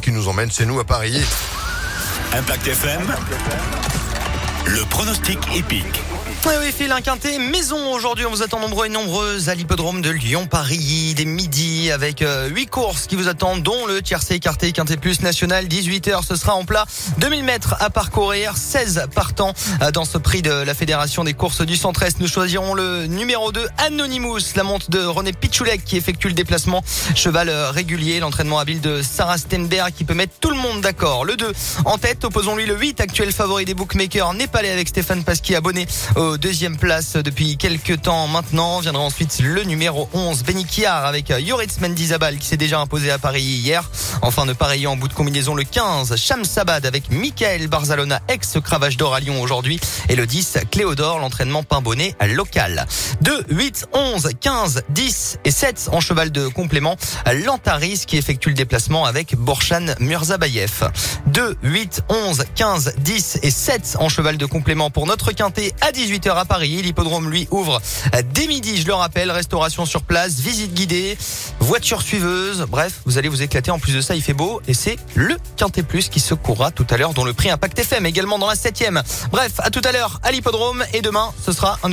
qui nous emmène chez nous à Paris. Impact FM, le pronostic épique. Oui, oui, Phil, un quintet maison aujourd'hui. On vous attend nombreux et nombreuses à l'hippodrome de Lyon-Paris dès midi avec euh, huit courses qui vous attendent, dont le tiercé écarté quintet plus national. 18h, ce sera en plat. 2000 mètres à parcourir, 16 partants euh, dans ce prix de la Fédération des courses du Centre-Est. Nous choisirons le numéro 2, Anonymous, la monte de René Pichoulek qui effectue le déplacement. Cheval euh, régulier, l'entraînement habile de Sarah Stenberg qui peut mettre tout le monde d'accord. Le 2 en tête, opposons-lui le 8, actuel favori des bookmakers, népalais avec Stéphane Pasquier abonné au deuxième place depuis quelques temps maintenant. Viendra ensuite le numéro 11, Benny Kiar avec Yoritz Mendizabal qui s'est déjà imposé à Paris hier. Enfin, de pareil en bout de combinaison le 15, Sham Sabad avec Michael Barzalona, ex-cravache d'or à Lyon aujourd'hui. Et le 10, Cléodore, l'entraînement pain bonnet local. 2, 8, 11, 15, 10 et 7 en cheval de complément. Lantaris qui effectue le déplacement avec Borshan Murzabayev. 2, 8, 11, 15, 10 et 7 en cheval de complément pour notre quintet à 18 à Paris. L'hippodrome lui ouvre dès midi, je le rappelle. Restauration sur place, visite guidée, voiture suiveuse. Bref, vous allez vous éclater. En plus de ça, il fait beau et c'est le Quintet Plus qui se courra tout à l'heure dont le prix Impact FM également dans la septième. Bref, à tout à l'heure à l'hippodrome et demain, ce sera un